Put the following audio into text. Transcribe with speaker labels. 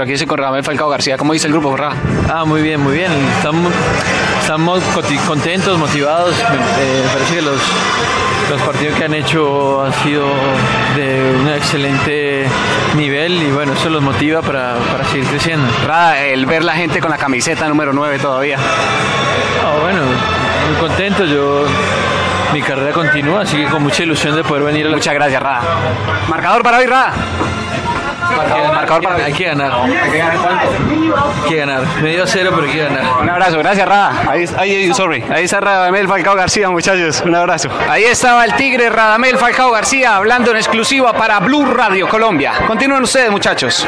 Speaker 1: Aquí estoy con Radamel Falcao García. ¿Cómo dice el grupo, Ra?
Speaker 2: Ah, muy bien, muy bien. Estamos, estamos contentos, motivados. Me, eh, me parece que los, los partidos que han hecho han sido de un excelente nivel y bueno, eso los motiva para, para seguir creciendo.
Speaker 1: Ra, el ver la gente con la camiseta número 9 todavía.
Speaker 2: Ah, bueno, muy contento. Yo mi carrera continúa, así que con mucha ilusión de poder venir a la
Speaker 1: Muchas gracias, Ra. Marcador para hoy, Ra. Marcador para
Speaker 2: Hay que ganar,
Speaker 1: Hay que ganar cuánto.
Speaker 2: hay que ganar. Medio a cero, pero hay que ganar.
Speaker 1: Un abrazo, gracias Ra. Ahí, ahí, sorry. Ahí está Radamel Falcao García, muchachos. Un abrazo. Ahí estaba el tigre Radamel Falcao García hablando en exclusiva para Blue Radio Colombia. Continúen ustedes, muchachos.